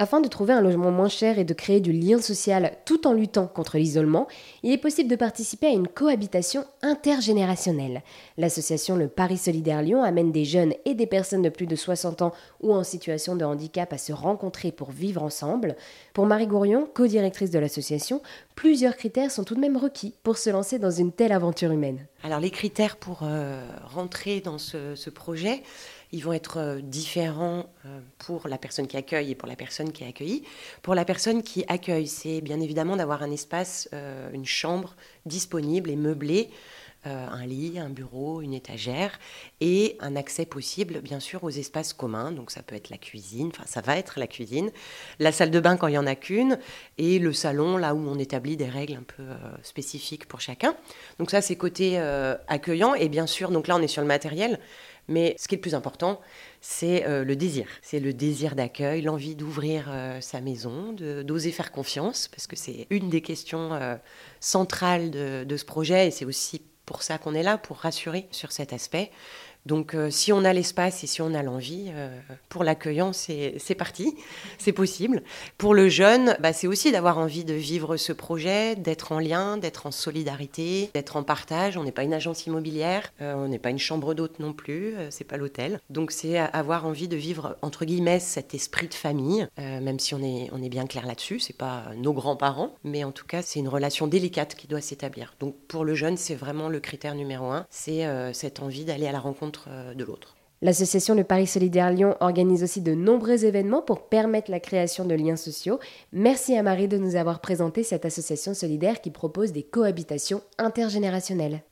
Afin de trouver un logement moins cher et de créer du lien social tout en luttant contre l'isolement, il est possible de participer à une cohabitation intergénérationnelle. L'association Le Paris Solidaire Lyon amène des jeunes et des personnes de plus de 60 ans ou en situation de handicap à se rencontrer pour vivre ensemble. Pour Marie Gourion, co-directrice de l'association, plusieurs critères sont tout de même requis pour se lancer dans une telle aventure humaine. Alors les critères pour euh, rentrer dans ce, projet, ils vont être euh, différents euh, pour la personne qui accueille et pour la personne qui est accueillie. Pour la personne qui accueille, c'est bien évidemment d'avoir un espace, une chambre disponible et meublée, un lit, un bureau, une étagère et un accès possible bien sûr aux espaces communs. Donc ça peut être la cuisine, enfin ça va être la cuisine, la salle de bain quand il y en a qu'une et le salon là où on établit des règles un peu spécifiques pour chacun. Donc ça c'est côté accueillant et bien sûr donc là on est sur le matériel. Mais ce qui est le plus important, c'est euh, le désir. C'est le désir d'accueil, l'envie d'ouvrir euh, sa maison, d'oser faire confiance, parce que c'est une des questions euh, centrales de, de, ce projet, et c'est aussi pour ça qu'on est là, pour rassurer sur cet aspect. Donc euh, si on a l'espace et si on a l'envie, euh, pour l'accueillant, c'est parti, c'est possible. Pour le jeune, bah, c'est aussi d'avoir envie de vivre ce projet, d'être en lien, d'être en solidarité, d'être en partage. On n'est pas une agence immobilière, euh, on n'est pas une chambre d'hôte non plus, c'est pas l'hôtel. Donc c'est avoir envie de vivre, entre guillemets, cet esprit de famille, même si on est, on est bien clair là-dessus, c'est pas nos grands-parents, mais en tout cas c'est une relation délicate qui doit s'établir. Donc pour le jeune, c'est vraiment le critère numéro un, c'est cette envie d'aller à la rencontre euh, de l'autre. L'association Le Paris Solidaire Lyon organise aussi de nombreux événements pour permettre la création de liens sociaux. Merci à Marie de nous avoir présenté cette association solidaire qui propose des cohabitations intergénérationnelles.